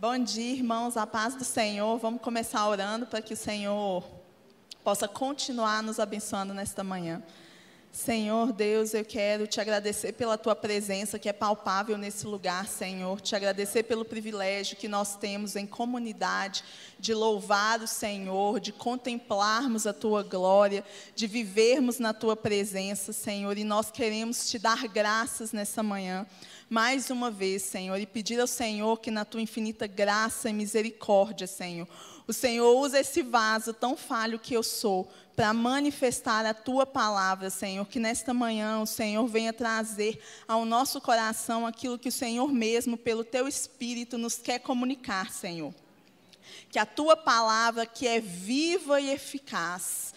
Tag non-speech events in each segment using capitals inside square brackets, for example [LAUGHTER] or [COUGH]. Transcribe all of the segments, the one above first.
Bom dia, irmãos, a paz do Senhor. Vamos começar orando para que o Senhor possa continuar nos abençoando nesta manhã. Senhor Deus, eu quero te agradecer pela tua presença que é palpável nesse lugar, Senhor. Te agradecer pelo privilégio que nós temos em comunidade de louvar o Senhor, de contemplarmos a tua glória, de vivermos na tua presença, Senhor. E nós queremos te dar graças nessa manhã mais uma vez, Senhor, e pedir ao Senhor que na tua infinita graça e misericórdia, Senhor, o Senhor usa esse vaso tão falho que eu sou para manifestar a tua palavra, Senhor. Que nesta manhã o Senhor venha trazer ao nosso coração aquilo que o Senhor mesmo, pelo teu espírito, nos quer comunicar, Senhor. Que a tua palavra, que é viva e eficaz,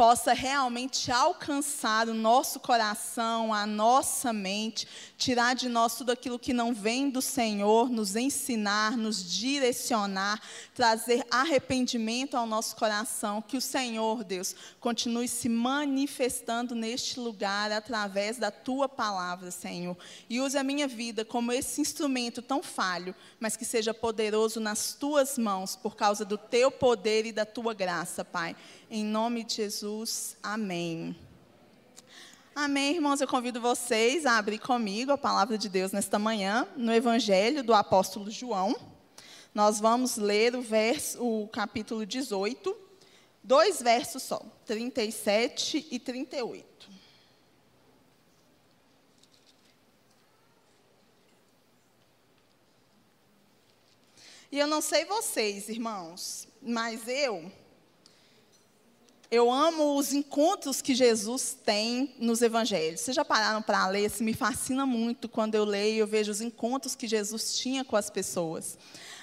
possa realmente alcançar o nosso coração, a nossa mente, tirar de nós tudo aquilo que não vem do Senhor, nos ensinar, nos direcionar, trazer arrependimento ao nosso coração. Que o Senhor, Deus, continue se manifestando neste lugar através da tua palavra, Senhor. E use a minha vida como esse instrumento tão falho, mas que seja poderoso nas tuas mãos, por causa do teu poder e da tua graça, Pai. Em nome de Jesus, amém. Amém, irmãos. Eu convido vocês a abrir comigo a palavra de Deus nesta manhã, no Evangelho do apóstolo João. Nós vamos ler o, verso, o capítulo 18, dois versos só, 37 e 38. E eu não sei vocês, irmãos, mas eu eu amo os encontros que Jesus tem nos evangelhos. Vocês já pararam para ler? Isso me fascina muito quando eu leio, eu vejo os encontros que Jesus tinha com as pessoas.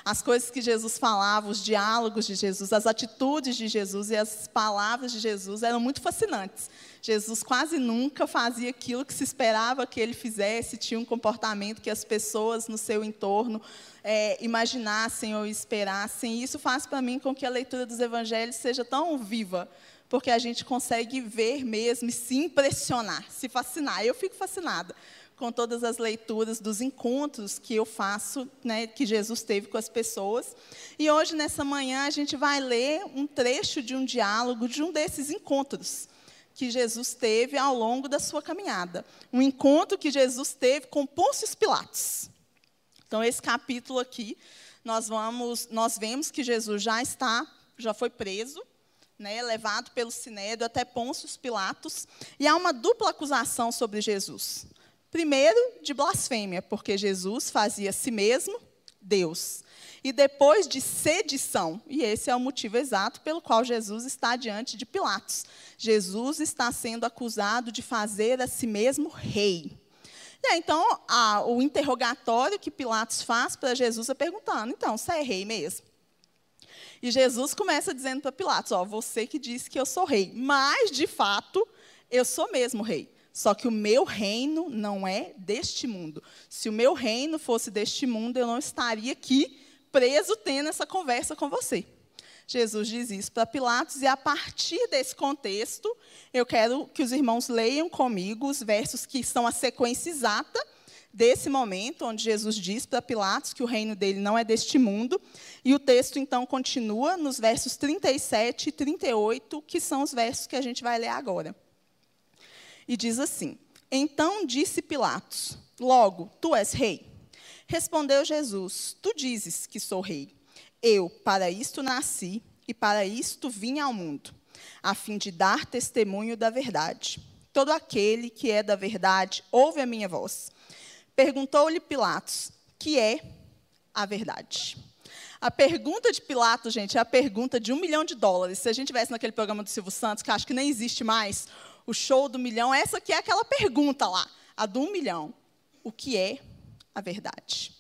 As coisas que Jesus falava, os diálogos de Jesus, as atitudes de Jesus e as palavras de Jesus eram muito fascinantes. Jesus quase nunca fazia aquilo que se esperava que ele fizesse, tinha um comportamento que as pessoas no seu entorno é, imaginassem ou esperassem. E isso faz para mim com que a leitura dos evangelhos seja tão viva porque a gente consegue ver mesmo e se impressionar, se fascinar. Eu fico fascinada com todas as leituras dos encontros que eu faço, né, que Jesus teve com as pessoas. E hoje, nessa manhã, a gente vai ler um trecho de um diálogo de um desses encontros que Jesus teve ao longo da sua caminhada. Um encontro que Jesus teve com Pôncio Pilatos. Então, esse capítulo aqui, nós vamos, nós vemos que Jesus já está, já foi preso, né, levado pelo Sinédrio até Pôncio Pilatos, e há uma dupla acusação sobre Jesus. Primeiro, de blasfêmia, porque Jesus fazia a si mesmo Deus. E depois de sedição, e esse é o motivo exato pelo qual Jesus está diante de Pilatos. Jesus está sendo acusado de fazer a si mesmo rei. E aí, então, a, o interrogatório que Pilatos faz para Jesus é perguntando: então, você é rei mesmo? E Jesus começa dizendo para Pilatos: Ó, você que disse que eu sou rei, mas de fato eu sou mesmo rei. Só que o meu reino não é deste mundo. Se o meu reino fosse deste mundo, eu não estaria aqui preso tendo essa conversa com você. Jesus diz isso para Pilatos, e a partir desse contexto, eu quero que os irmãos leiam comigo os versos que são a sequência exata desse momento, onde Jesus diz para Pilatos que o reino dele não é deste mundo. E o texto, então, continua nos versos 37 e 38, que são os versos que a gente vai ler agora. E diz assim: Então disse Pilatos: Logo, tu és rei. Respondeu Jesus: Tu dizes que sou rei. Eu, para isto nasci e para isto vim ao mundo, a fim de dar testemunho da verdade. Todo aquele que é da verdade ouve a minha voz. Perguntou-lhe Pilatos: que é a verdade? A pergunta de Pilatos, gente, é a pergunta de um milhão de dólares. Se a gente tivesse naquele programa do Silvio Santos, que acho que nem existe mais, o show do milhão, essa que é aquela pergunta lá, a do um milhão. O que é a verdade?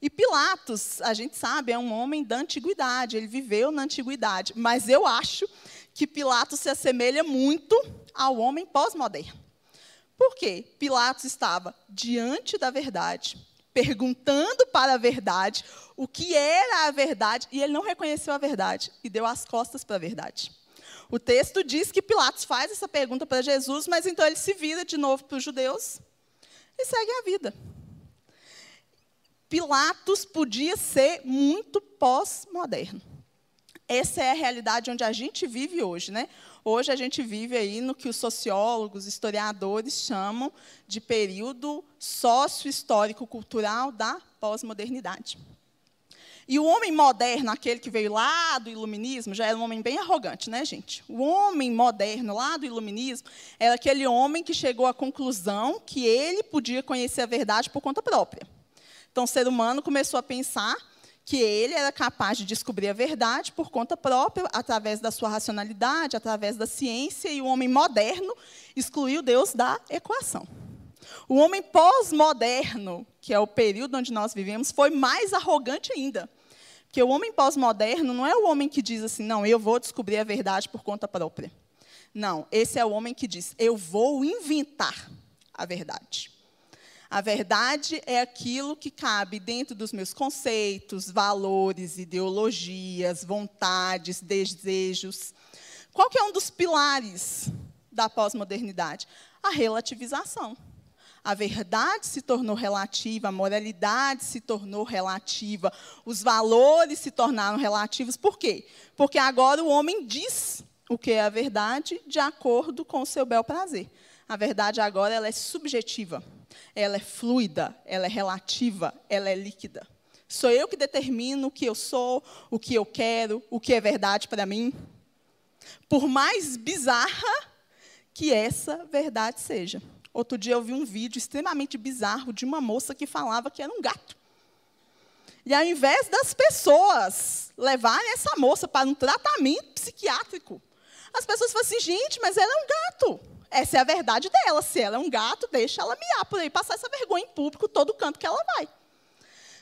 E Pilatos, a gente sabe, é um homem da antiguidade, ele viveu na antiguidade, mas eu acho que Pilatos se assemelha muito ao homem pós-moderno. Por quê? Pilatos estava diante da verdade, perguntando para a verdade o que era a verdade, e ele não reconheceu a verdade e deu as costas para a verdade. O texto diz que Pilatos faz essa pergunta para Jesus, mas então ele se vira de novo para os judeus e segue a vida. Pilatos podia ser muito pós-moderno. Essa é a realidade onde a gente vive hoje, né? Hoje a gente vive aí no que os sociólogos, historiadores chamam de período sócio-histórico-cultural da pós-modernidade. E o homem moderno, aquele que veio lá do iluminismo, já era um homem bem arrogante, né, gente? O homem moderno lá do iluminismo era aquele homem que chegou à conclusão que ele podia conhecer a verdade por conta própria. Então, o ser humano começou a pensar que ele era capaz de descobrir a verdade por conta própria, através da sua racionalidade, através da ciência, e o homem moderno excluiu Deus da equação. O homem pós-moderno, que é o período onde nós vivemos, foi mais arrogante ainda. Porque o homem pós-moderno não é o homem que diz assim, não, eu vou descobrir a verdade por conta própria. Não, esse é o homem que diz, eu vou inventar a verdade. A verdade é aquilo que cabe dentro dos meus conceitos, valores, ideologias, vontades, desejos. Qual que é um dos pilares da pós-modernidade? A relativização. A verdade se tornou relativa, a moralidade se tornou relativa, os valores se tornaram relativos. Por quê? Porque agora o homem diz o que é a verdade de acordo com o seu bel prazer. A verdade agora ela é subjetiva, ela é fluida, ela é relativa, ela é líquida. Sou eu que determino o que eu sou, o que eu quero, o que é verdade para mim. Por mais bizarra que essa verdade seja. Outro dia eu vi um vídeo extremamente bizarro de uma moça que falava que era um gato. E ao invés das pessoas levarem essa moça para um tratamento psiquiátrico, as pessoas falam assim, gente, mas ela é um gato. Essa é a verdade dela. Se ela é um gato, deixa ela miar por aí, passar essa vergonha em público, todo canto que ela vai.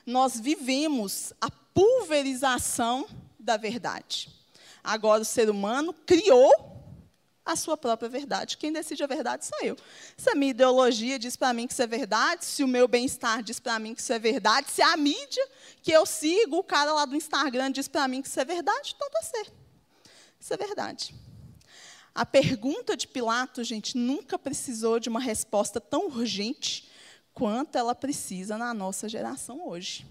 Nós vivemos a pulverização da verdade. Agora o ser humano criou a sua própria verdade. Quem decide a verdade sou eu. Se a minha ideologia diz para mim que isso é verdade, se o meu bem-estar diz para mim que isso é verdade, se a mídia que eu sigo, o cara lá do Instagram diz para mim que isso é verdade, então está certo. Isso é verdade. A pergunta de Pilatos, gente, nunca precisou de uma resposta tão urgente quanto ela precisa na nossa geração hoje.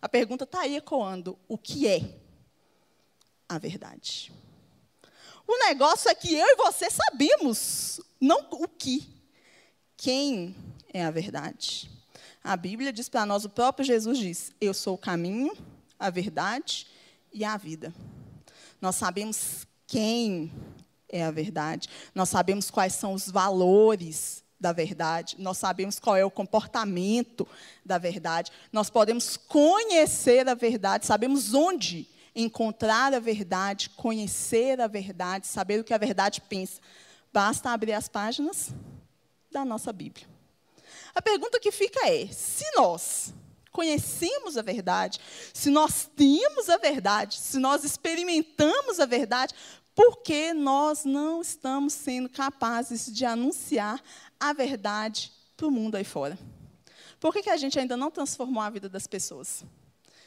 A pergunta está aí ecoando: o que é a verdade? O negócio é que eu e você sabemos, não o que. Quem é a verdade? A Bíblia diz para nós, o próprio Jesus diz: Eu sou o caminho, a verdade e a vida. Nós sabemos quem é a verdade, nós sabemos quais são os valores da verdade, nós sabemos qual é o comportamento da verdade, nós podemos conhecer a verdade, sabemos onde encontrar a verdade, conhecer a verdade, saber o que a verdade pensa. Basta abrir as páginas da nossa Bíblia. A pergunta que fica é: se nós conhecemos a verdade, se nós temos a verdade, se nós experimentamos a verdade, por que nós não estamos sendo capazes de anunciar a verdade para o mundo aí fora? Por que, que a gente ainda não transformou a vida das pessoas?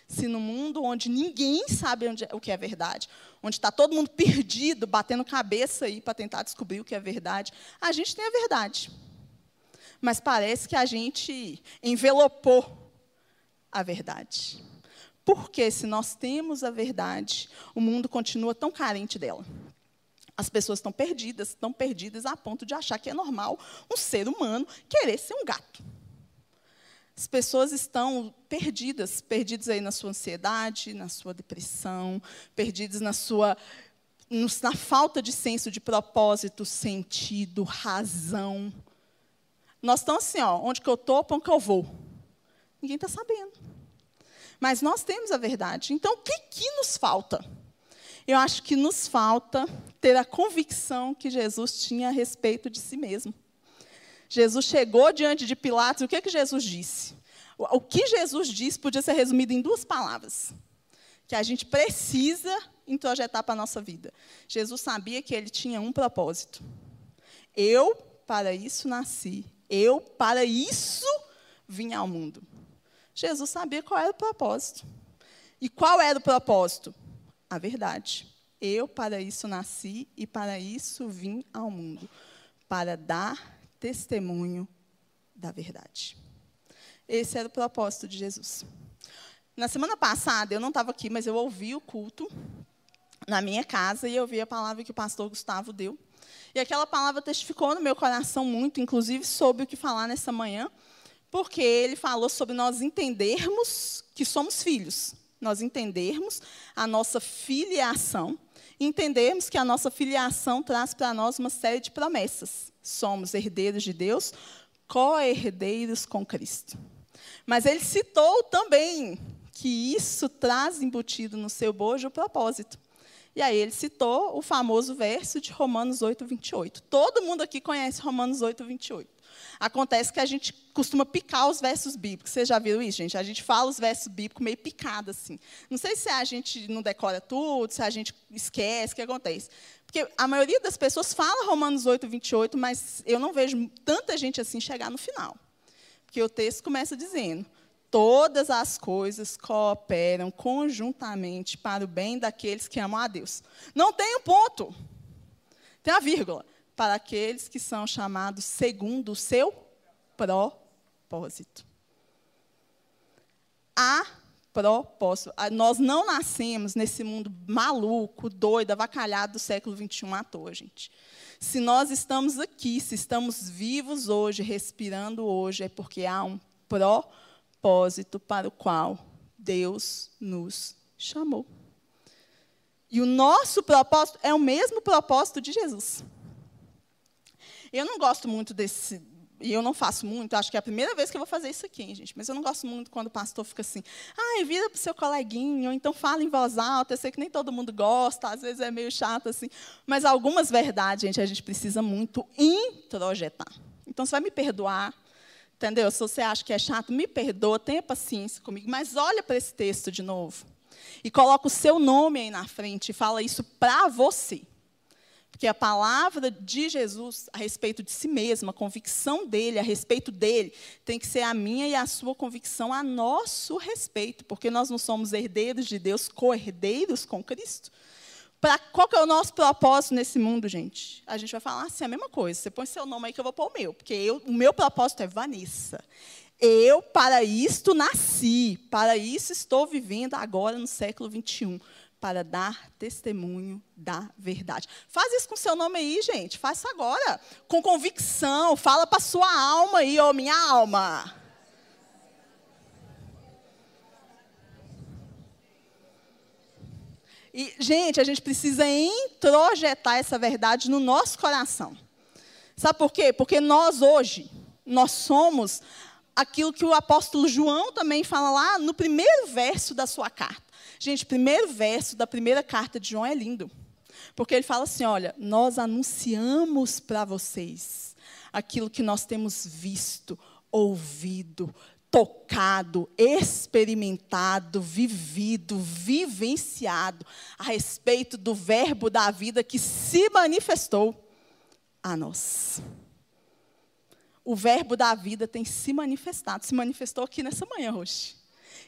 se no mundo onde ninguém sabe onde, é, o que é verdade, onde está todo mundo perdido, batendo cabeça aí para tentar descobrir o que é verdade, a gente tem a verdade. Mas parece que a gente envelopou a verdade. Porque se nós temos a verdade, o mundo continua tão carente dela. As pessoas estão perdidas, estão perdidas a ponto de achar que é normal um ser humano querer ser um gato. As pessoas estão perdidas, perdidas aí na sua ansiedade, na sua depressão, perdidas na sua na falta de senso de propósito, sentido, razão. Nós estamos assim, ó, onde que eu estou, para onde que eu vou. Ninguém está sabendo. Mas nós temos a verdade. Então, o que, que nos falta? Eu acho que nos falta ter a convicção que Jesus tinha a respeito de si mesmo. Jesus chegou diante de Pilatos, e o que, que Jesus disse? O que Jesus disse podia ser resumido em duas palavras, que a gente precisa introjetar para a nossa vida. Jesus sabia que ele tinha um propósito. Eu, para isso, nasci. Eu, para isso, vim ao mundo. Jesus sabia qual era o propósito. E qual era o propósito? A verdade. Eu, para isso, nasci e para isso vim ao mundo para dar testemunho da verdade. Esse era o propósito de Jesus. Na semana passada, eu não estava aqui, mas eu ouvi o culto na minha casa e eu ouvi a palavra que o pastor Gustavo deu. E aquela palavra testificou no meu coração muito, inclusive sobre o que falar nessa manhã, porque ele falou sobre nós entendermos que somos filhos, nós entendermos a nossa filiação, entendermos que a nossa filiação traz para nós uma série de promessas. Somos herdeiros de Deus, co-herdeiros com Cristo. Mas ele citou também que isso traz embutido no seu bojo o propósito. E aí ele citou o famoso verso de Romanos 8, 28. Todo mundo aqui conhece Romanos 8, 28. Acontece que a gente costuma picar os versos bíblicos. Vocês já viram isso, gente? A gente fala os versos bíblicos meio picado, assim. Não sei se a gente não decora tudo, se a gente esquece, o que acontece. Porque a maioria das pessoas fala Romanos 8, 28, mas eu não vejo tanta gente assim chegar no final. Porque o texto começa dizendo: todas as coisas cooperam conjuntamente para o bem daqueles que amam a Deus. Não tem um ponto. Tem a vírgula. Para aqueles que são chamados segundo o seu propósito. A propósito. Nós não nascemos nesse mundo maluco, doido, avacalhado do século XXI à toa, gente. Se nós estamos aqui, se estamos vivos hoje, respirando hoje, é porque há um propósito para o qual Deus nos chamou. E o nosso propósito é o mesmo propósito de Jesus. Eu não gosto muito desse, e eu não faço muito, acho que é a primeira vez que eu vou fazer isso aqui, hein, gente. Mas eu não gosto muito quando o pastor fica assim, ai, vira para o seu coleguinho, ou então fala em voz alta. Eu sei que nem todo mundo gosta, às vezes é meio chato assim. Mas algumas verdades, gente, a gente precisa muito introjetar. Então, você vai me perdoar Entendeu? Se você acha que é chato, me perdoa, tenha paciência comigo, mas olha para esse texto de novo. E coloca o seu nome aí na frente e fala isso para você. Porque a palavra de Jesus a respeito de si mesmo, a convicção dele a respeito dele, tem que ser a minha e a sua convicção a nosso respeito, porque nós não somos herdeiros de Deus, co-herdeiros com Cristo. Pra, qual que é o nosso propósito nesse mundo, gente? A gente vai falar assim, a mesma coisa. Você põe seu nome aí que eu vou pôr o meu. Porque eu, o meu propósito é Vanessa. Eu, para isto, nasci. Para isso, estou vivendo agora no século XXI. Para dar testemunho da verdade. Faz isso com seu nome aí, gente. Faça agora. Com convicção. Fala para sua alma aí, ô minha alma. E, gente, a gente precisa introjetar essa verdade no nosso coração. Sabe por quê? Porque nós hoje, nós somos aquilo que o apóstolo João também fala lá no primeiro verso da sua carta. Gente, o primeiro verso da primeira carta de João é lindo. Porque ele fala assim: olha, nós anunciamos para vocês aquilo que nós temos visto, ouvido, tocado, experimentado, vivido, vivenciado a respeito do Verbo da vida que se manifestou a nós. O Verbo da vida tem se manifestado, se manifestou aqui nessa manhã hoje.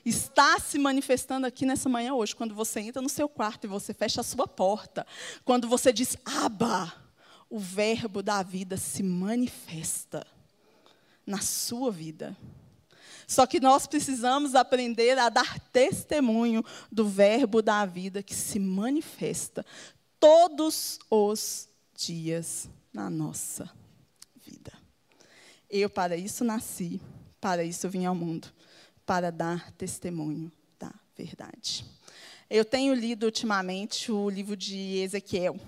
Está se manifestando aqui nessa manhã hoje, quando você entra no seu quarto e você fecha a sua porta. Quando você diz, Aba, o Verbo da vida se manifesta na sua vida. Só que nós precisamos aprender a dar testemunho do Verbo da vida que se manifesta todos os dias na nossa vida. Eu, para isso, nasci, para isso, vim ao mundo para dar testemunho da verdade. Eu tenho lido ultimamente o livro de Ezequiel.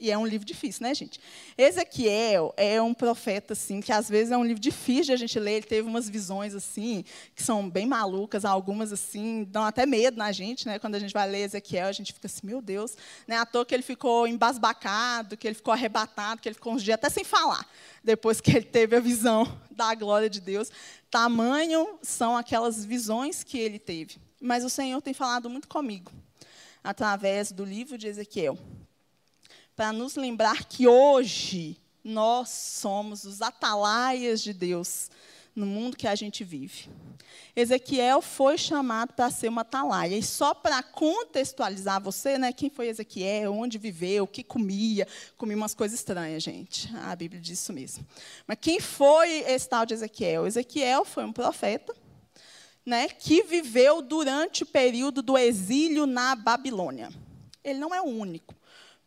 E é um livro difícil, né, gente? Ezequiel é um profeta, assim, que às vezes é um livro difícil de a gente ler. Ele teve umas visões, assim, que são bem malucas, algumas, assim, dão até medo na gente, né? Quando a gente vai ler Ezequiel, a gente fica assim, meu Deus. Né? À toa que ele ficou embasbacado, que ele ficou arrebatado, que ele ficou uns dias até sem falar, depois que ele teve a visão [LAUGHS] da glória de Deus. Tamanho são aquelas visões que ele teve. Mas o Senhor tem falado muito comigo, através do livro de Ezequiel para nos lembrar que hoje nós somos os atalaias de Deus no mundo que a gente vive. Ezequiel foi chamado para ser uma atalaia. E só para contextualizar você, né, quem foi Ezequiel, onde viveu, o que comia, comia umas coisas estranhas, gente. A Bíblia diz isso mesmo. Mas quem foi esse tal de Ezequiel? Ezequiel foi um profeta né, que viveu durante o período do exílio na Babilônia. Ele não é o único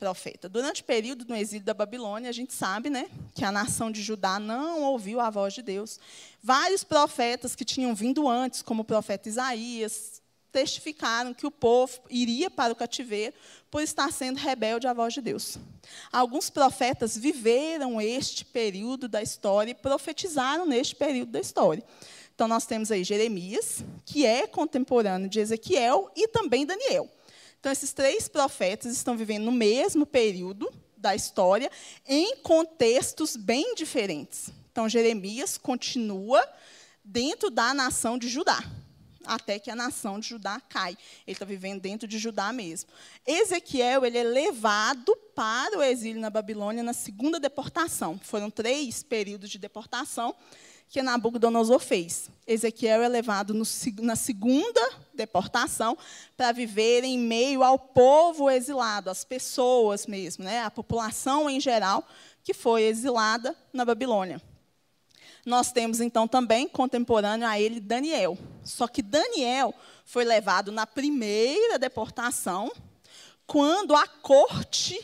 profeta. Durante o período do exílio da Babilônia, a gente sabe né, que a nação de Judá não ouviu a voz de Deus. Vários profetas que tinham vindo antes, como o profeta Isaías, testificaram que o povo iria para o cativeiro por estar sendo rebelde à voz de Deus. Alguns profetas viveram este período da história e profetizaram neste período da história. Então, nós temos aí Jeremias, que é contemporâneo de Ezequiel, e também Daniel. Então, esses três profetas estão vivendo no mesmo período da história, em contextos bem diferentes. Então, Jeremias continua dentro da nação de Judá, até que a nação de Judá cai. Ele está vivendo dentro de Judá mesmo. Ezequiel ele é levado para o exílio na Babilônia na segunda deportação. Foram três períodos de deportação que Nabucodonosor fez. Ezequiel é levado no, na segunda deportação para viver em meio ao povo exilado, as pessoas mesmo, né, a população em geral que foi exilada na Babilônia. Nós temos então também contemporâneo a ele Daniel. Só que Daniel foi levado na primeira deportação, quando a corte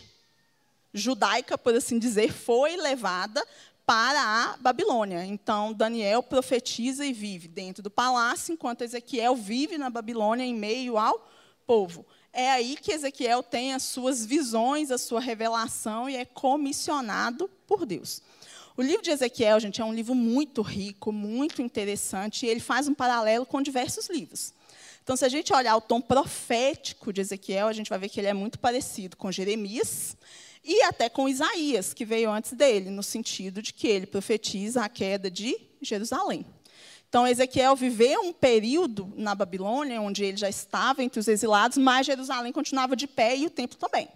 judaica, por assim dizer, foi levada para a Babilônia. Então, Daniel profetiza e vive dentro do palácio, enquanto Ezequiel vive na Babilônia em meio ao povo. É aí que Ezequiel tem as suas visões, a sua revelação e é comissionado por Deus. O livro de Ezequiel, gente, é um livro muito rico, muito interessante, e ele faz um paralelo com diversos livros. Então, se a gente olhar o tom profético de Ezequiel, a gente vai ver que ele é muito parecido com Jeremias e até com Isaías, que veio antes dele, no sentido de que ele profetiza a queda de Jerusalém. Então, Ezequiel viveu um período na Babilônia, onde ele já estava entre os exilados, mas Jerusalém continuava de pé e o templo também.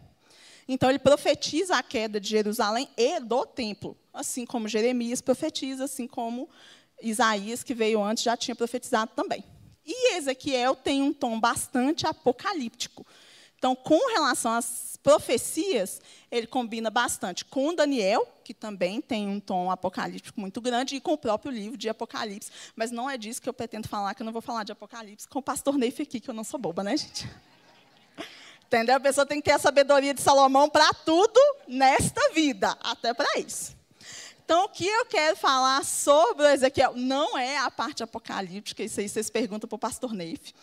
Então, ele profetiza a queda de Jerusalém e do templo, assim como Jeremias profetiza, assim como Isaías, que veio antes, já tinha profetizado também. E Ezequiel tem um tom bastante apocalíptico. Então, com relação às profecias, ele combina bastante com Daniel, que também tem um tom apocalíptico muito grande, e com o próprio livro de Apocalipse. Mas não é disso que eu pretendo falar, que eu não vou falar de Apocalipse com o pastor Neif aqui, que eu não sou boba, né, gente? [LAUGHS] Entendeu? A pessoa tem que ter a sabedoria de Salomão para tudo nesta vida, até para isso. Então, o que eu quero falar sobre o Ezequiel não é a parte apocalíptica, isso aí vocês perguntam para o pastor Neif.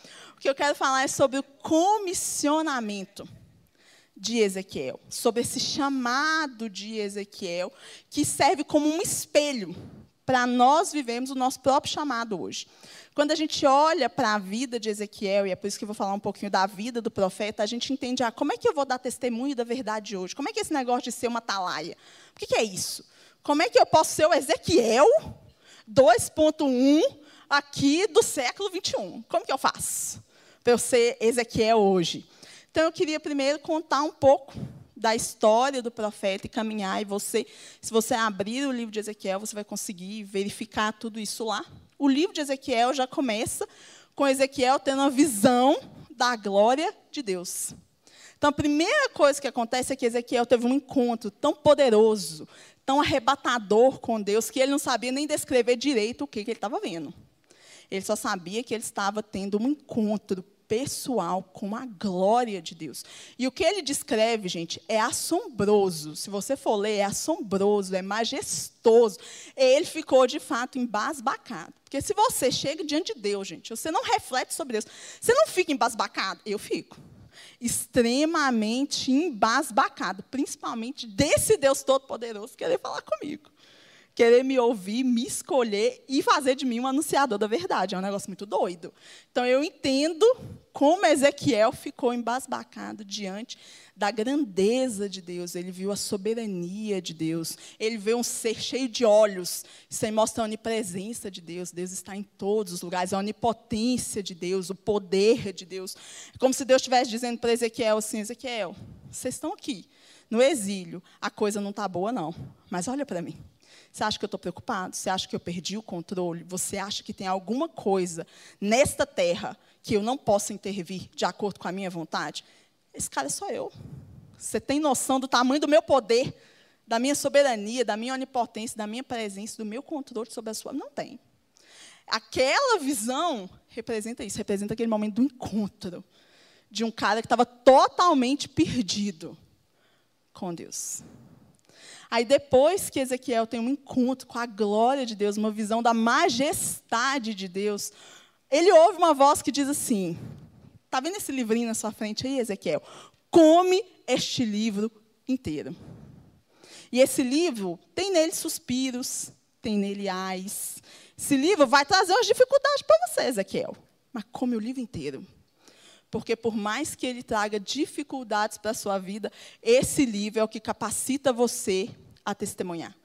O que eu quero falar é sobre o comissionamento de Ezequiel, sobre esse chamado de Ezequiel, que serve como um espelho para nós vivermos o nosso próprio chamado hoje. Quando a gente olha para a vida de Ezequiel, e é por isso que eu vou falar um pouquinho da vida do profeta, a gente entende, ah, como é que eu vou dar testemunho da verdade hoje? Como é que é esse negócio de ser uma talaia? O que, que é isso? Como é que eu posso ser o Ezequiel 2.1 aqui do século 21? Como que eu faço para eu ser Ezequiel hoje? Então eu queria primeiro contar um pouco da história do profeta e caminhar e você, se você abrir o livro de Ezequiel, você vai conseguir verificar tudo isso lá. O livro de Ezequiel já começa com Ezequiel tendo uma visão da glória de Deus. Então, a primeira coisa que acontece é que Ezequiel teve um encontro tão poderoso, tão arrebatador com Deus, que ele não sabia nem descrever direito o que, que ele estava vendo. Ele só sabia que ele estava tendo um encontro pessoal com a glória de Deus. E o que ele descreve, gente, é assombroso. Se você for ler, é assombroso, é majestoso. Ele ficou, de fato, embasbacado. Porque se você chega diante de Deus, gente, você não reflete sobre Deus, você não fica embasbacado? Eu fico extremamente embasbacado, principalmente desse Deus Todo-Poderoso querer falar comigo. Querer me ouvir, me escolher e fazer de mim um anunciador da verdade. É um negócio muito doido. Então, eu entendo como Ezequiel ficou embasbacado diante da grandeza de Deus. Ele viu a soberania de Deus. Ele vê um ser cheio de olhos. Isso aí mostra a onipresença de Deus. Deus está em todos os lugares. A onipotência de Deus, o poder de Deus. É como se Deus estivesse dizendo para Ezequiel assim: Ezequiel, vocês estão aqui, no exílio. A coisa não está boa, não. Mas olha para mim. Você acha que eu estou preocupado? Você acha que eu perdi o controle? Você acha que tem alguma coisa nesta terra que eu não possa intervir de acordo com a minha vontade? Esse cara sou eu. Você tem noção do tamanho do meu poder, da minha soberania, da minha onipotência, da minha presença, do meu controle sobre a sua? Não tem. Aquela visão representa isso, representa aquele momento do encontro de um cara que estava totalmente perdido com Deus. Aí depois que Ezequiel tem um encontro com a glória de Deus, uma visão da majestade de Deus, ele ouve uma voz que diz assim: Está vendo esse livrinho na sua frente aí, Ezequiel? Come este livro inteiro. E esse livro tem nele suspiros, tem nele ais. Esse livro vai trazer umas dificuldades para você, Ezequiel. Mas come o livro inteiro. Porque por mais que ele traga dificuldades para a sua vida, esse livro é o que capacita você a testemunhar.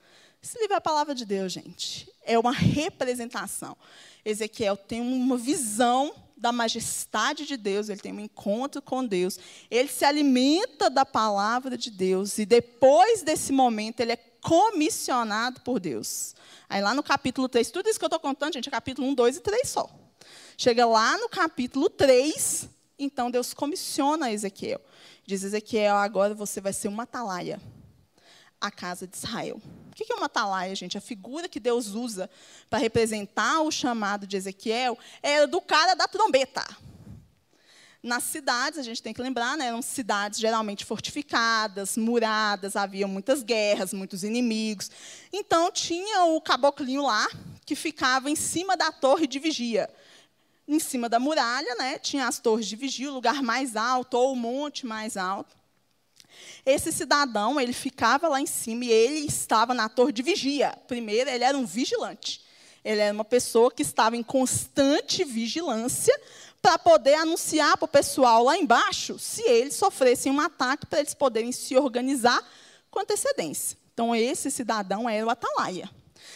Esse livro é a palavra de Deus, gente. É uma representação. Ezequiel tem uma visão da majestade de Deus, ele tem um encontro com Deus, ele se alimenta da palavra de Deus e depois desse momento ele é comissionado por Deus. Aí lá no capítulo 3, tudo isso que eu estou contando, gente, é capítulo 1, 2 e 3 só. Chega lá no capítulo 3, então Deus comissiona Ezequiel. Diz Ezequiel, agora você vai ser uma atalaia à casa de Israel. O que é uma atalaia, gente? A figura que Deus usa para representar o chamado de Ezequiel é do cara da trombeta. Nas cidades, a gente tem que lembrar, né, eram cidades geralmente fortificadas, muradas, havia muitas guerras, muitos inimigos. Então, tinha o caboclinho lá, que ficava em cima da torre de vigia em cima da muralha, né, tinha as torres de vigia, o lugar mais alto ou o monte mais alto. Esse cidadão, ele ficava lá em cima e ele estava na torre de vigia. Primeiro, ele era um vigilante. Ele era uma pessoa que estava em constante vigilância para poder anunciar para o pessoal lá embaixo se eles sofressem um ataque, para eles poderem se organizar com antecedência. Então, esse cidadão era o atalaia.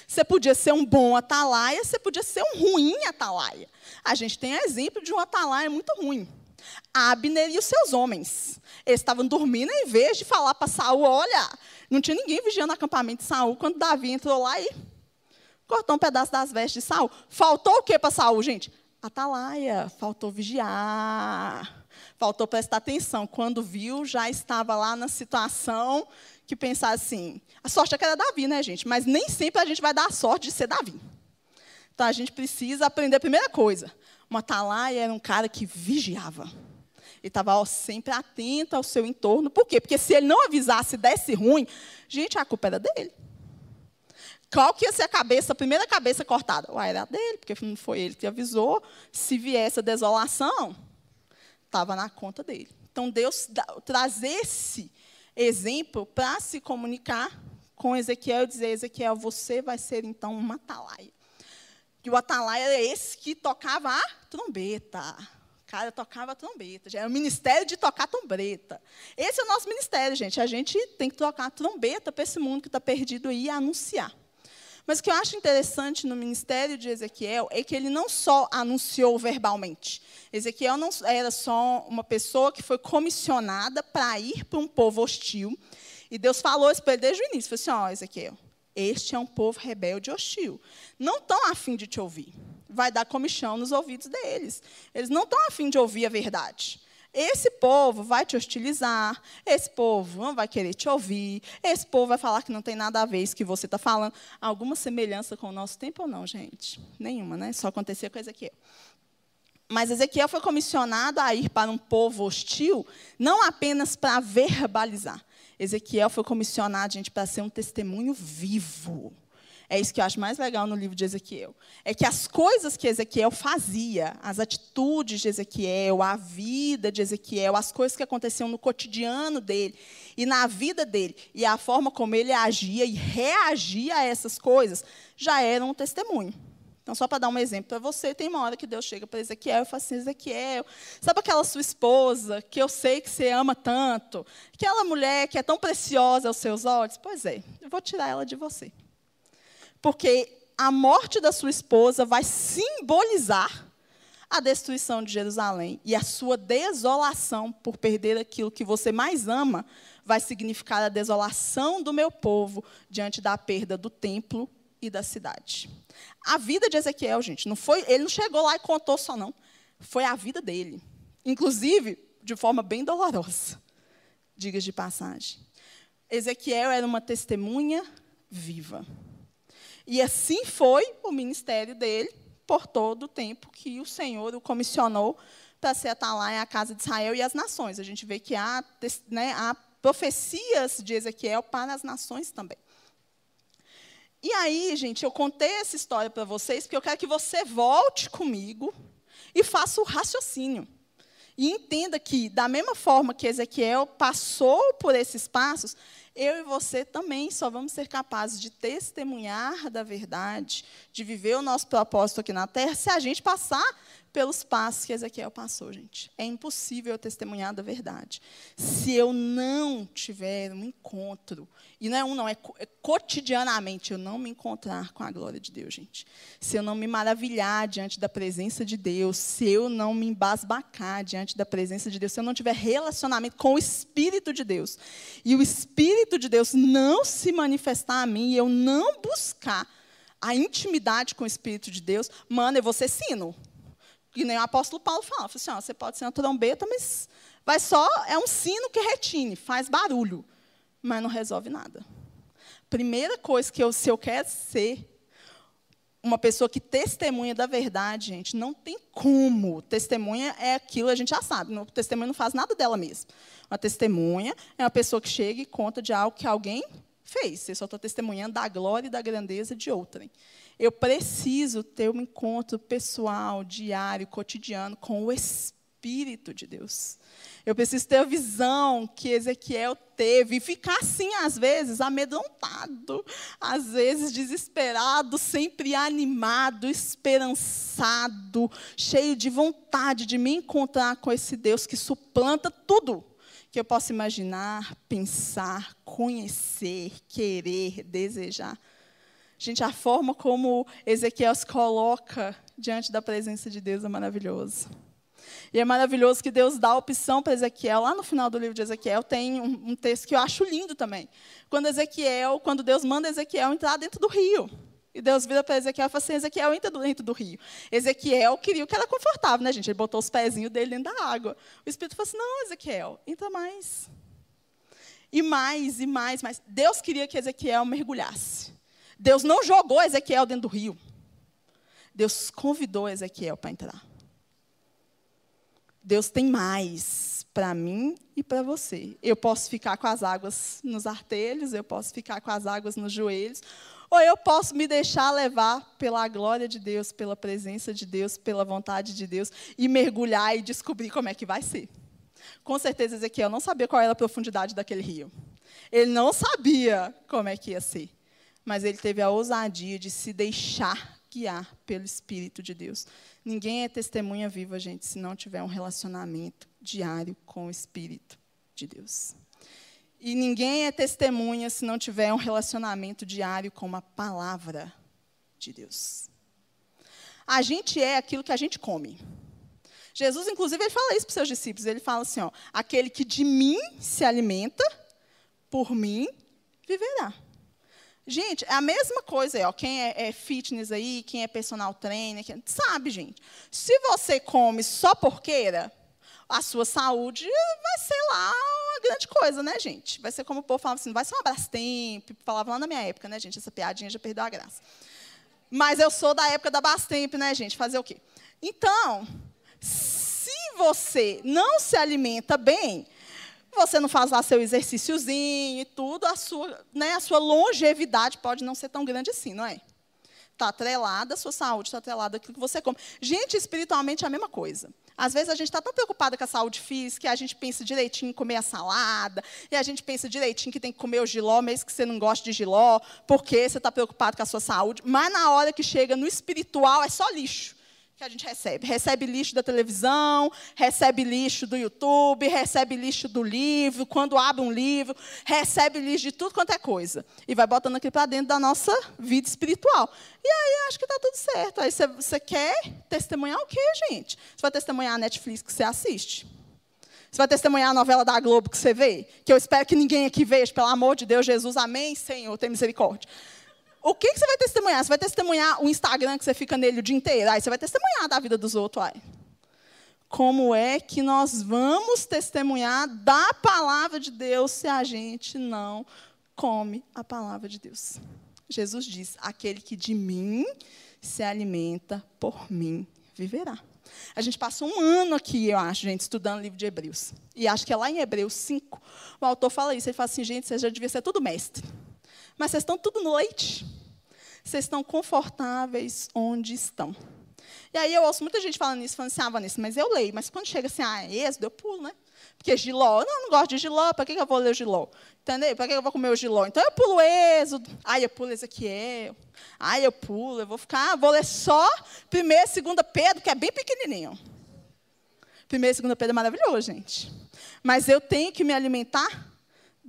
Você podia ser um bom atalaia, você podia ser um ruim atalaia. A gente tem exemplo de um atalaia muito ruim. Abner e os seus homens. Eles estavam dormindo em vez de falar para Saul, olha, não tinha ninguém vigiando o acampamento de Saul quando Davi entrou lá e cortou um pedaço das vestes de Saul. Faltou o que para Saul, gente? Atalaia, faltou vigiar, faltou prestar atenção. Quando viu, já estava lá na situação que pensar assim, a sorte é que era Davi, né, gente? Mas nem sempre a gente vai dar a sorte de ser Davi. Então a gente precisa aprender a primeira coisa. Uma era um cara que vigiava. Ele estava sempre atento ao seu entorno. Por quê? Porque se ele não avisasse desse ruim, gente, a culpa era dele. Qual que ia ser a cabeça, a primeira cabeça cortada? Uai, era dele, porque não foi ele que avisou. Se viesse a desolação, estava na conta dele. Então, Deus traz esse exemplo para se comunicar com Ezequiel e dizer: Ezequiel, você vai ser então um atalaia. E o atalaia era esse que tocava a trombeta. O cara tocava a trombeta. Já era o ministério de tocar trombeta. Esse é o nosso ministério, gente. A gente tem que tocar a trombeta para esse mundo que está perdido e anunciar. Mas o que eu acho interessante no ministério de Ezequiel é que ele não só anunciou verbalmente. Ezequiel não era só uma pessoa que foi comissionada para ir para um povo hostil. E Deus falou isso para ele desde o início. Falou assim, ó, oh, Ezequiel, este é um povo rebelde e hostil. Não estão afim de te ouvir. Vai dar comichão nos ouvidos deles. Eles não estão afim de ouvir a verdade. Esse povo vai te hostilizar, esse povo não vai querer te ouvir, esse povo vai falar que não tem nada a ver isso que você está falando. Alguma semelhança com o nosso tempo ou não, gente? Nenhuma, né? Só acontecia com Ezequiel. Mas Ezequiel foi comissionado a ir para um povo hostil, não apenas para verbalizar. Ezequiel foi comissionado, gente, para ser um testemunho vivo. É isso que eu acho mais legal no livro de Ezequiel. É que as coisas que Ezequiel fazia, as atitudes de Ezequiel, a vida de Ezequiel, as coisas que aconteciam no cotidiano dele e na vida dele, e a forma como ele agia e reagia a essas coisas, já eram um testemunho. Então, só para dar um exemplo para você, tem uma hora que Deus chega para Ezequiel e fala assim: Ezequiel, sabe aquela sua esposa que eu sei que você ama tanto? Aquela mulher que é tão preciosa aos seus olhos? Pois é, eu vou tirar ela de você. Porque a morte da sua esposa vai simbolizar a destruição de Jerusalém. E a sua desolação por perder aquilo que você mais ama vai significar a desolação do meu povo diante da perda do templo e da cidade. A vida de Ezequiel, gente, não foi, ele não chegou lá e contou só não. Foi a vida dele. Inclusive, de forma bem dolorosa. Digas de passagem. Ezequiel era uma testemunha viva. E assim foi o ministério dele por todo o tempo que o Senhor o comissionou para ser atalaia a casa de Israel e as nações. A gente vê que há, né, há profecias de Ezequiel para as nações também. E aí, gente, eu contei essa história para vocês porque eu quero que você volte comigo e faça o raciocínio. E entenda que, da mesma forma que Ezequiel passou por esses passos, eu e você também só vamos ser capazes de testemunhar da verdade, de viver o nosso propósito aqui na terra, se a gente passar pelos passos que Ezequiel passou, gente. É impossível eu testemunhar da verdade. Se eu não tiver um encontro, e não é um, não, é, é cotidianamente eu não me encontrar com a glória de Deus, gente. Se eu não me maravilhar diante da presença de Deus, se eu não me embasbacar diante da presença de Deus, se eu não tiver relacionamento com o Espírito de Deus, e o Espírito de Deus não se manifestar a mim, e eu não buscar a intimidade com o Espírito de Deus, mano, eu vou ser sino. E nem o apóstolo Paulo fala, fala assim, ó, você pode ser uma trombeta, mas vai só, é um sino que retine, faz barulho, mas não resolve nada. Primeira coisa que eu, se eu quero ser uma pessoa que testemunha da verdade, gente, não tem como. Testemunha é aquilo, a gente já sabe, o testemunha não faz nada dela mesma. Uma testemunha é uma pessoa que chega e conta de algo que alguém fez. Você só está testemunhando da glória e da grandeza de outrem. Eu preciso ter um encontro pessoal, diário, cotidiano com o Espírito de Deus. Eu preciso ter a visão que Ezequiel teve e ficar assim, às vezes, amedrontado, às vezes desesperado, sempre animado, esperançado, cheio de vontade de me encontrar com esse Deus que suplanta tudo que eu posso imaginar, pensar, conhecer, querer, desejar. Gente, a forma como Ezequiel se coloca diante da presença de Deus é maravilhoso. E é maravilhoso que Deus dá a opção para Ezequiel. Lá no final do livro de Ezequiel tem um, um, texto que eu acho lindo também. Quando Ezequiel, quando Deus manda Ezequiel entrar dentro do rio. E Deus vira para Ezequiel e fala assim: Ezequiel, entra dentro do rio. Ezequiel queria o que era confortável, né, gente? Ele botou os pezinhos dele dentro da água. O Espírito falou assim: Não, Ezequiel, entra mais. E mais, e mais, mais. Deus queria que Ezequiel mergulhasse. Deus não jogou Ezequiel dentro do rio. Deus convidou Ezequiel para entrar. Deus tem mais para mim e para você. Eu posso ficar com as águas nos artelhos, eu posso ficar com as águas nos joelhos, ou eu posso me deixar levar pela glória de Deus, pela presença de Deus, pela vontade de Deus e mergulhar e descobrir como é que vai ser. Com certeza Ezequiel não sabia qual era a profundidade daquele rio. Ele não sabia como é que ia ser mas ele teve a ousadia de se deixar guiar pelo Espírito de Deus. Ninguém é testemunha viva, gente, se não tiver um relacionamento diário com o Espírito de Deus. E ninguém é testemunha se não tiver um relacionamento diário com uma palavra de Deus. A gente é aquilo que a gente come. Jesus, inclusive, ele fala isso para os seus discípulos. Ele fala assim: ó, aquele que de mim se alimenta, por mim viverá. Gente, é a mesma coisa, ó, quem é, é, fitness aí, quem é personal trainer, quem, sabe, gente. Se você come só porqueira, a sua saúde vai ser lá uma grande coisa, né, gente? Vai ser como o povo falava assim, vai ser uma Brastemp, falava lá na minha época, né, gente? Essa piadinha já perdeu a graça. Mas eu sou da época da Bastemp, né, gente? Fazer o quê? Então, se você não se alimenta bem, você não faz lá seu exercíciozinho e tudo, a sua, né, a sua longevidade pode não ser tão grande assim, não é? Está atrelada, a sua saúde está atrelada àquilo que você come. Gente, espiritualmente é a mesma coisa. Às vezes a gente está tão preocupada com a saúde física que a gente pensa direitinho em comer a salada, e a gente pensa direitinho que tem que comer o giló, mesmo que você não goste de giló, porque você está preocupado com a sua saúde. Mas na hora que chega no espiritual é só lixo que a gente recebe. Recebe lixo da televisão, recebe lixo do YouTube, recebe lixo do livro, quando abre um livro, recebe lixo de tudo quanto é coisa. E vai botando aqui para dentro da nossa vida espiritual. E aí acho que está tudo certo. Aí você, quer testemunhar o quê, gente? Você vai testemunhar a Netflix que você assiste? Você vai testemunhar a novela da Globo que você vê? Que eu espero que ninguém aqui veja, pelo amor de Deus, Jesus, amém, Senhor, tem misericórdia. O que, que você vai testemunhar? Você vai testemunhar o Instagram que você fica nele o dia inteiro? Aí você vai testemunhar da vida dos outros. Aí. Como é que nós vamos testemunhar da palavra de Deus se a gente não come a palavra de Deus? Jesus diz: aquele que de mim se alimenta por mim, viverá. A gente passou um ano aqui, eu acho, gente, estudando o livro de Hebreus. E acho que é lá em Hebreus 5, o autor fala isso. Ele fala assim, gente, vocês já deviam ser tudo mestre. Mas vocês estão tudo no leite. Vocês estão confortáveis onde estão. E aí eu ouço muita gente falando isso, falando assim, ah, Vanessa, mas eu leio. Mas quando chega assim, ah, é êxodo, eu pulo, né? Porque giló, não, não gosto de giló, para que eu vou ler o giló? Entendeu? Para que eu vou comer o giló? Então eu pulo êxodo, aí eu pulo Ezequiel, aí eu pulo, eu vou ficar, vou ler só primeiro e segunda Pedro, que é bem pequenininho. Primeiro e segunda Pedro é maravilhoso, gente. Mas eu tenho que me alimentar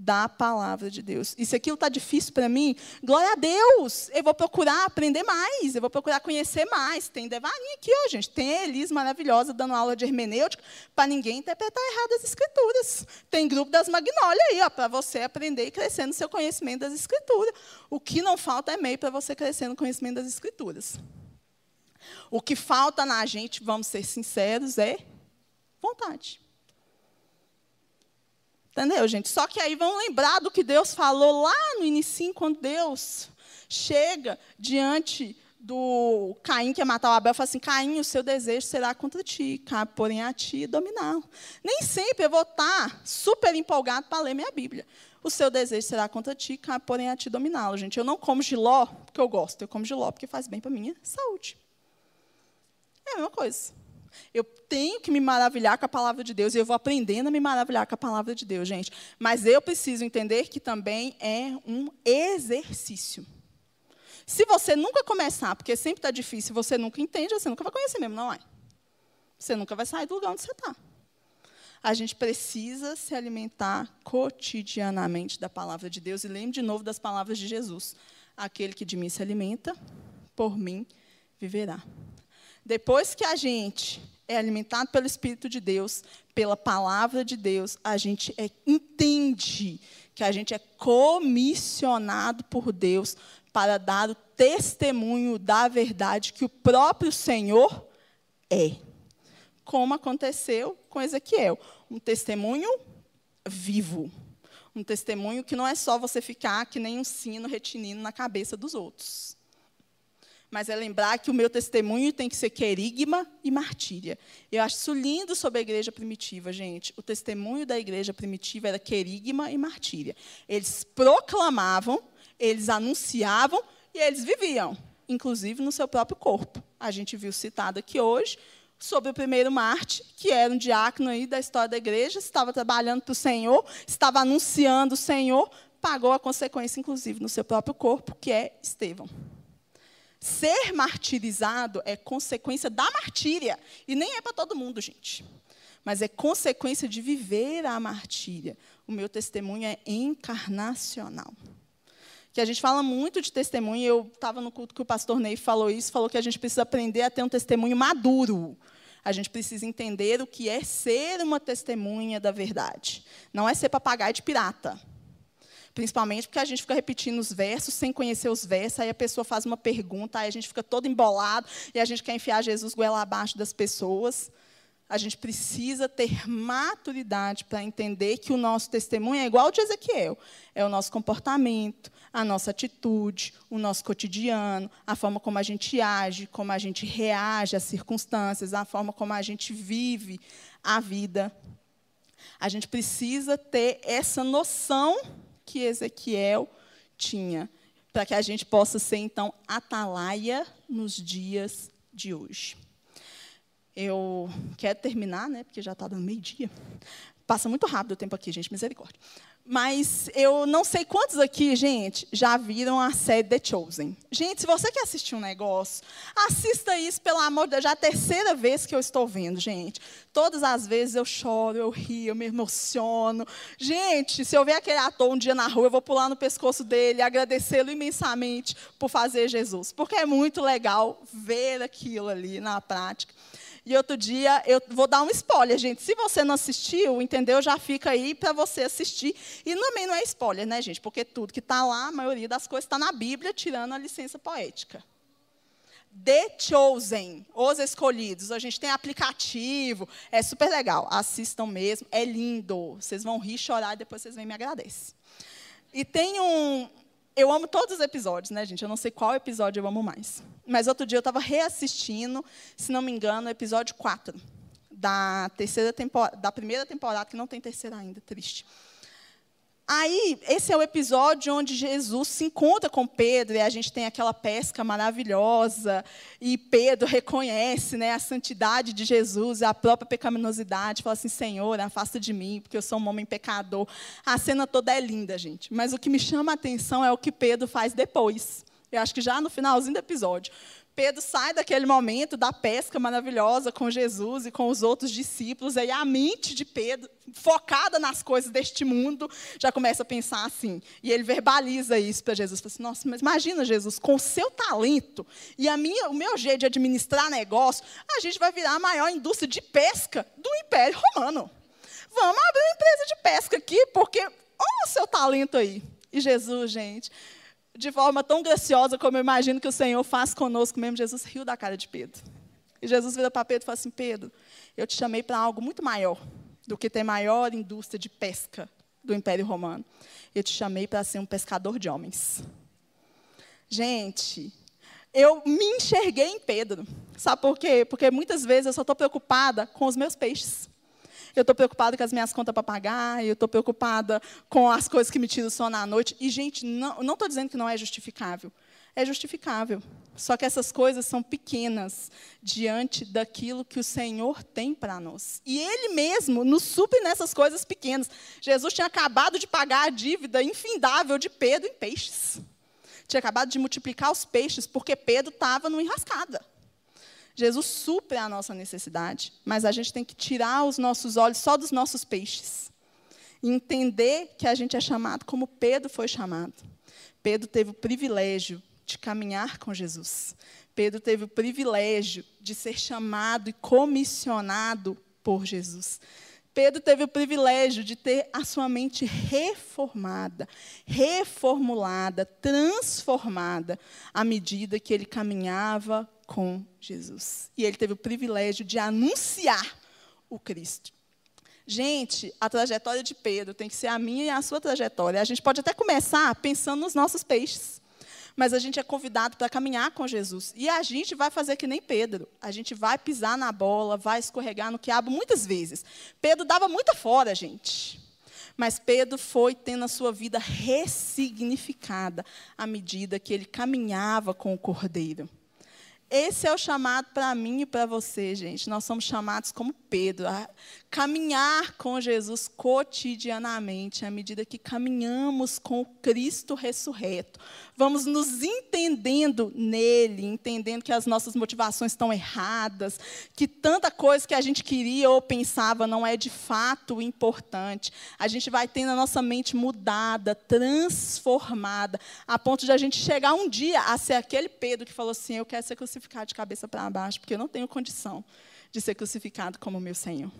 da palavra de Deus. E se aquilo está difícil para mim, glória a Deus, eu vou procurar aprender mais, eu vou procurar conhecer mais. Tem Devarim aqui, ó, gente. Tem a Elis maravilhosa dando aula de hermenêutica para ninguém interpretar errado as escrituras. Tem grupo das Magnólias aí, ó, para você aprender e crescer no seu conhecimento das escrituras. O que não falta é meio para você crescer no conhecimento das escrituras. O que falta na gente, vamos ser sinceros, é vontade. Entendeu, gente? Só que aí vão lembrar do que Deus falou lá no início, quando Deus chega diante do Caim que ia matar o Abel, fala assim: Caim, o seu desejo será contra ti, cabe porém a ti dominá-lo. Nem sempre eu vou estar super empolgado para ler minha Bíblia. O seu desejo será contra ti, cabe porém a ti dominá-lo. Gente, eu não como giló porque eu gosto, eu como giló porque faz bem para minha saúde. É a mesma coisa. Eu tenho que me maravilhar com a palavra de Deus e eu vou aprendendo a me maravilhar com a palavra de Deus, gente. Mas eu preciso entender que também é um exercício. Se você nunca começar, porque sempre está difícil, você nunca entende, você nunca vai conhecer mesmo, não é? Você nunca vai sair do lugar onde você está. A gente precisa se alimentar cotidianamente da palavra de Deus. E lembre de novo das palavras de Jesus: aquele que de mim se alimenta, por mim viverá. Depois que a gente é alimentado pelo Espírito de Deus, pela palavra de Deus, a gente é, entende que a gente é comissionado por Deus para dar o testemunho da verdade que o próprio Senhor é. Como aconteceu com Ezequiel. Um testemunho vivo. Um testemunho que não é só você ficar que nem um sino retinindo na cabeça dos outros mas é lembrar que o meu testemunho tem que ser querigma e martíria. Eu acho isso lindo sobre a igreja primitiva, gente. O testemunho da igreja primitiva era querigma e martíria. Eles proclamavam, eles anunciavam e eles viviam, inclusive no seu próprio corpo. A gente viu citado aqui hoje sobre o primeiro Marte, que era um diácono aí da história da igreja, estava trabalhando para o Senhor, estava anunciando o Senhor, pagou a consequência, inclusive, no seu próprio corpo, que é Estevão. Ser martirizado é consequência da martíria. E nem é para todo mundo, gente. Mas é consequência de viver a martíria. O meu testemunho é encarnacional. Que a gente fala muito de testemunho, eu estava no culto que o pastor Ney falou isso, falou que a gente precisa aprender a ter um testemunho maduro. A gente precisa entender o que é ser uma testemunha da verdade. Não é ser papagaio de pirata. Principalmente porque a gente fica repetindo os versos sem conhecer os versos, aí a pessoa faz uma pergunta, aí a gente fica todo embolado e a gente quer enfiar Jesus goela abaixo das pessoas. A gente precisa ter maturidade para entender que o nosso testemunho é igual ao de Ezequiel. É o nosso comportamento, a nossa atitude, o nosso cotidiano, a forma como a gente age, como a gente reage às circunstâncias, a forma como a gente vive a vida. A gente precisa ter essa noção que Ezequiel tinha, para que a gente possa ser, então, atalaia nos dias de hoje. Eu quero terminar, né, porque já está dando meio-dia. Passa muito rápido o tempo aqui, gente, misericórdia. Mas eu não sei quantos aqui, gente, já viram a série The Chosen. Gente, se você quer assistir um negócio, assista isso, pelo amor de Deus. Já é a terceira vez que eu estou vendo, gente. Todas as vezes eu choro, eu rio, eu me emociono. Gente, se eu ver aquele ator um dia na rua, eu vou pular no pescoço dele agradecê-lo imensamente por fazer Jesus. Porque é muito legal ver aquilo ali na prática. E outro dia, eu vou dar um spoiler, gente. Se você não assistiu, entendeu? Já fica aí para você assistir. E também não é spoiler, né, gente? Porque tudo que está lá, a maioria das coisas está na Bíblia, tirando a licença poética. The Chosen, os escolhidos. A gente tem aplicativo, é super legal. Assistam mesmo, é lindo. Vocês vão rir, chorar depois vocês vêm e me agradecem. E tem um, eu amo todos os episódios, né, gente? Eu não sei qual episódio eu amo mais. Mas outro dia eu estava reassistindo, se não me engano, o episódio 4 da terceira temporada, da primeira temporada, que não tem terceira ainda, triste. Aí, esse é o episódio onde Jesus se encontra com Pedro e a gente tem aquela pesca maravilhosa e Pedro reconhece né, a santidade de Jesus a própria pecaminosidade, fala assim, Senhor, afasta de mim, porque eu sou um homem pecador. A cena toda é linda, gente, mas o que me chama a atenção é o que Pedro faz depois. Eu acho que já no finalzinho do episódio. Pedro sai daquele momento da pesca maravilhosa com Jesus e com os outros discípulos, e aí a mente de Pedro, focada nas coisas deste mundo, já começa a pensar assim. E ele verbaliza isso para Jesus. Fala assim, Nossa, mas imagina, Jesus, com o seu talento e a minha, o meu jeito de administrar negócio, a gente vai virar a maior indústria de pesca do Império Romano. Vamos abrir uma empresa de pesca aqui, porque olha o seu talento aí. E Jesus, gente, de forma tão graciosa como eu imagino que o Senhor faz conosco mesmo, Jesus riu da cara de Pedro. E Jesus vira para Pedro e fala assim: Pedro, eu te chamei para algo muito maior do que ter maior indústria de pesca do Império Romano. Eu te chamei para ser um pescador de homens. Gente, eu me enxerguei em Pedro. Sabe por quê? Porque muitas vezes eu só estou preocupada com os meus peixes eu estou preocupada com as minhas contas para pagar, eu estou preocupada com as coisas que me tiram sono à noite. E, gente, não estou dizendo que não é justificável. É justificável. Só que essas coisas são pequenas diante daquilo que o Senhor tem para nós. E Ele mesmo nos supre nessas coisas pequenas. Jesus tinha acabado de pagar a dívida infindável de Pedro em peixes. Tinha acabado de multiplicar os peixes, porque Pedro estava numa enrascada. Jesus supre a nossa necessidade, mas a gente tem que tirar os nossos olhos só dos nossos peixes. E entender que a gente é chamado como Pedro foi chamado. Pedro teve o privilégio de caminhar com Jesus. Pedro teve o privilégio de ser chamado e comissionado por Jesus. Pedro teve o privilégio de ter a sua mente reformada, reformulada, transformada à medida que ele caminhava com Jesus. E ele teve o privilégio de anunciar o Cristo. Gente, a trajetória de Pedro tem que ser a minha e a sua trajetória. A gente pode até começar pensando nos nossos peixes, mas a gente é convidado para caminhar com Jesus. E a gente vai fazer que nem Pedro. A gente vai pisar na bola, vai escorregar no quiabo muitas vezes. Pedro dava muita fora, gente. Mas Pedro foi tendo a sua vida ressignificada à medida que ele caminhava com o Cordeiro. Esse é o chamado para mim e para você, gente. Nós somos chamados como Pedro, a caminhar com Jesus cotidianamente, à medida que caminhamos com o Cristo ressurreto. Vamos nos entendendo nele, entendendo que as nossas motivações estão erradas, que tanta coisa que a gente queria ou pensava não é de fato importante. A gente vai tendo a nossa mente mudada, transformada, a ponto de a gente chegar um dia a ser aquele Pedro que falou assim: Eu quero ser crucificado de cabeça para baixo, porque eu não tenho condição de ser crucificado como meu Senhor.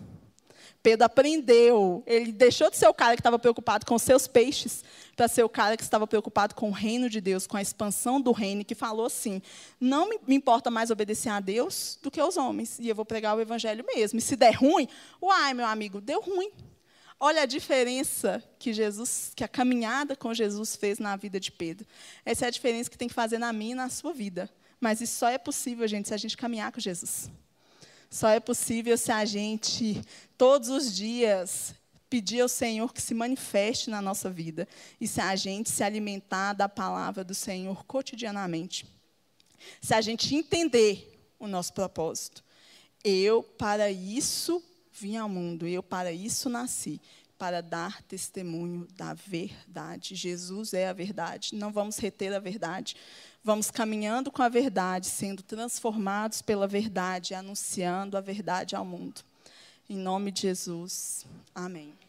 Pedro aprendeu, ele deixou de ser o cara que estava preocupado com seus peixes, para ser o cara que estava preocupado com o reino de Deus, com a expansão do reino, que falou assim: não me importa mais obedecer a Deus do que aos homens, e eu vou pregar o evangelho mesmo. E se der ruim, uai, meu amigo, deu ruim. Olha a diferença que Jesus, que a caminhada com Jesus fez na vida de Pedro. Essa é a diferença que tem que fazer na minha e na sua vida. Mas isso só é possível, gente, se a gente caminhar com Jesus. Só é possível se a gente, todos os dias, pedir ao Senhor que se manifeste na nossa vida e se a gente se alimentar da palavra do Senhor cotidianamente. Se a gente entender o nosso propósito. Eu, para isso, vim ao mundo, eu, para isso, nasci para dar testemunho da verdade. Jesus é a verdade. Não vamos reter a verdade. Vamos caminhando com a verdade, sendo transformados pela verdade, anunciando a verdade ao mundo. Em nome de Jesus. Amém.